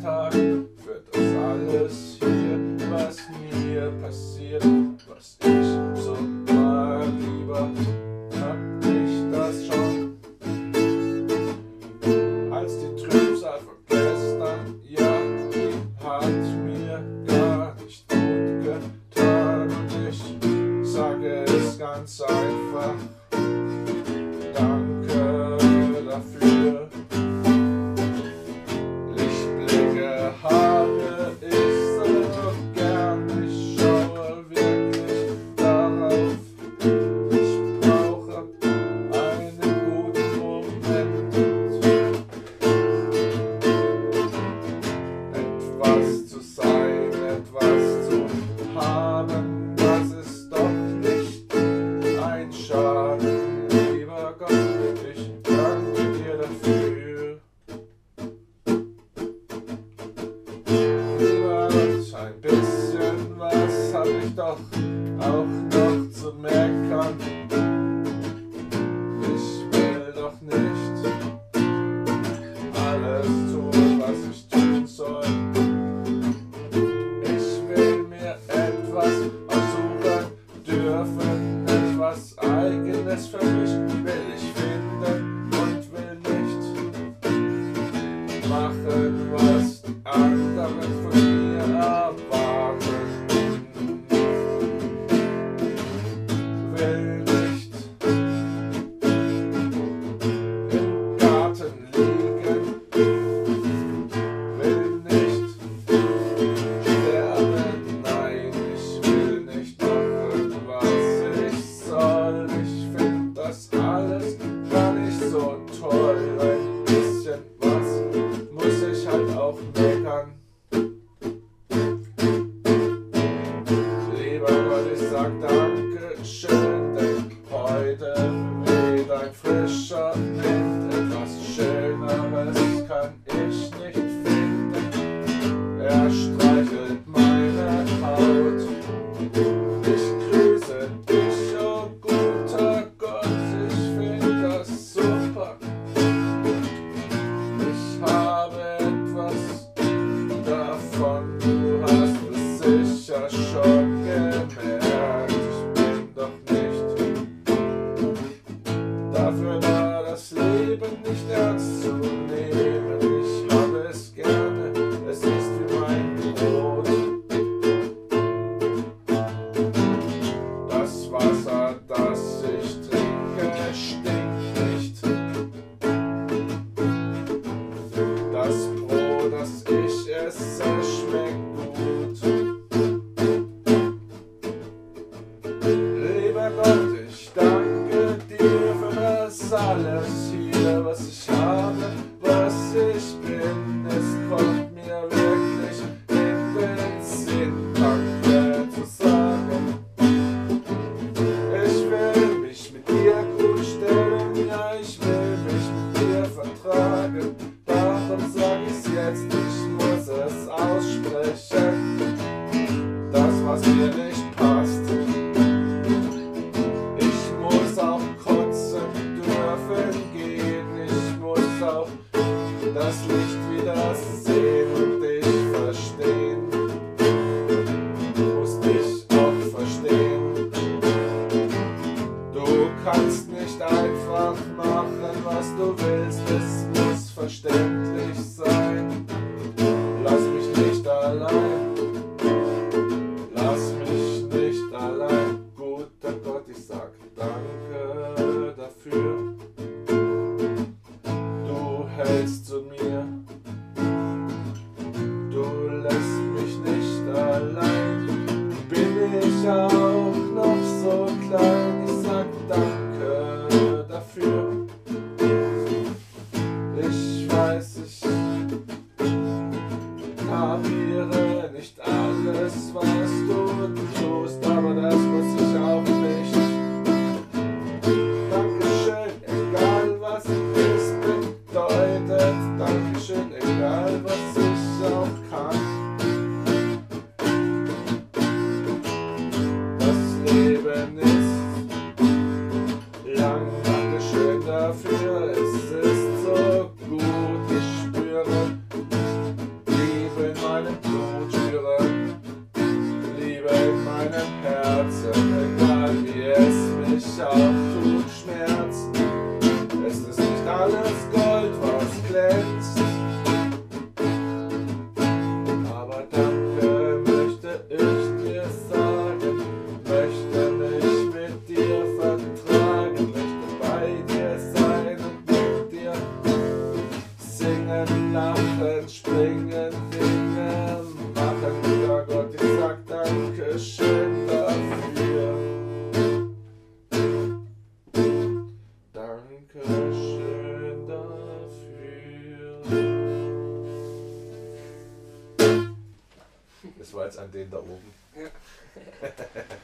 Tag für das alles hier, was mir passiert, was ich so mag, lieber. ich doch auch noch zu meckern. Ich will doch nicht alles tun, was ich tun soll. Ich will mir etwas aussuchen dürfen, etwas eigenes für mich will ich finden und will nicht machen, was andere von mir erwarten. Wolke schön denk heute wieder frischer Wind. Etwas Schöneres kann ich nicht finden. Er streichelt meine Haut. Ich grüße dich, oh guter Gott, ich finde das super. Ich habe etwas davon. Esser schmeckt gut. Lieber Gott, ich danke dir für das alles. finished part. hältst zu mir. Du lässt mich nicht allein, bin ich auch noch so klein. Ich sag danke dafür. even if singen, lachen, springen, singen. Mach guter Gott, ich sag Dankeschön dafür. Dankeschön dafür. Das war jetzt an den da oben. Ja.